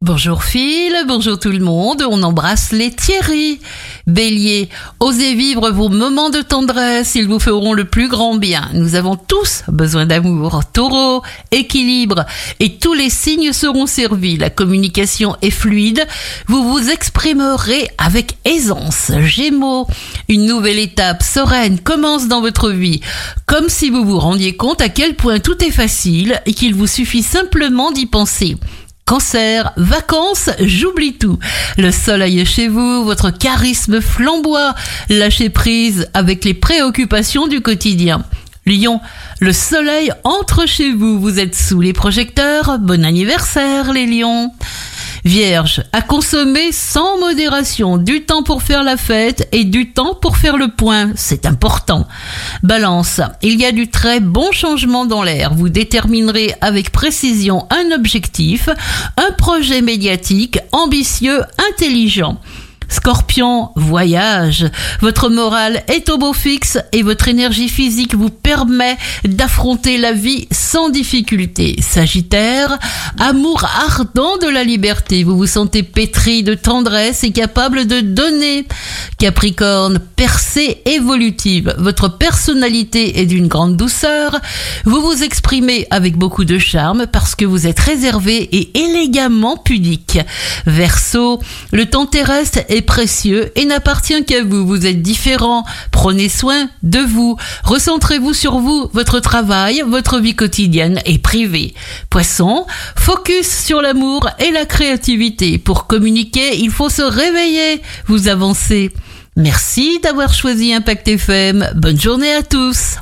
Bonjour Phil, bonjour tout le monde, on embrasse les Thierry. Bélier, osez vivre vos moments de tendresse, ils vous feront le plus grand bien. Nous avons tous besoin d'amour. Taureau, équilibre, et tous les signes seront servis. La communication est fluide, vous vous exprimerez avec aisance. Gémeaux, une nouvelle étape sereine commence dans votre vie, comme si vous vous rendiez compte à quel point tout est facile et qu'il vous suffit simplement d'y penser. Cancer, vacances, j'oublie tout. Le soleil est chez vous, votre charisme flamboie, lâchez prise avec les préoccupations du quotidien. Lion, le soleil entre chez vous, vous êtes sous les projecteurs, bon anniversaire les lions. Vierge, à consommer sans modération, du temps pour faire la fête et du temps pour faire le point, c'est important. Balance, il y a du très bon changement dans l'air, vous déterminerez avec précision un objectif, un projet médiatique ambitieux, intelligent. Scorpion, voyage. Votre morale est au beau fixe et votre énergie physique vous permet d'affronter la vie sans difficulté. Sagittaire, amour ardent de la liberté. Vous vous sentez pétri de tendresse et capable de donner. Capricorne, percée évolutive. Votre personnalité est d'une grande douceur. Vous vous exprimez avec beaucoup de charme parce que vous êtes réservé et élégamment pudique. Verseau, le temps terrestre est précieux et n'appartient qu'à vous. Vous êtes différent. Prenez soin de vous. Recentrez-vous sur vous, votre travail, votre vie quotidienne et privée. Poisson, focus sur l'amour et la créativité. Pour communiquer, il faut se réveiller. Vous avancez. Merci d'avoir choisi Impact FM. Bonne journée à tous.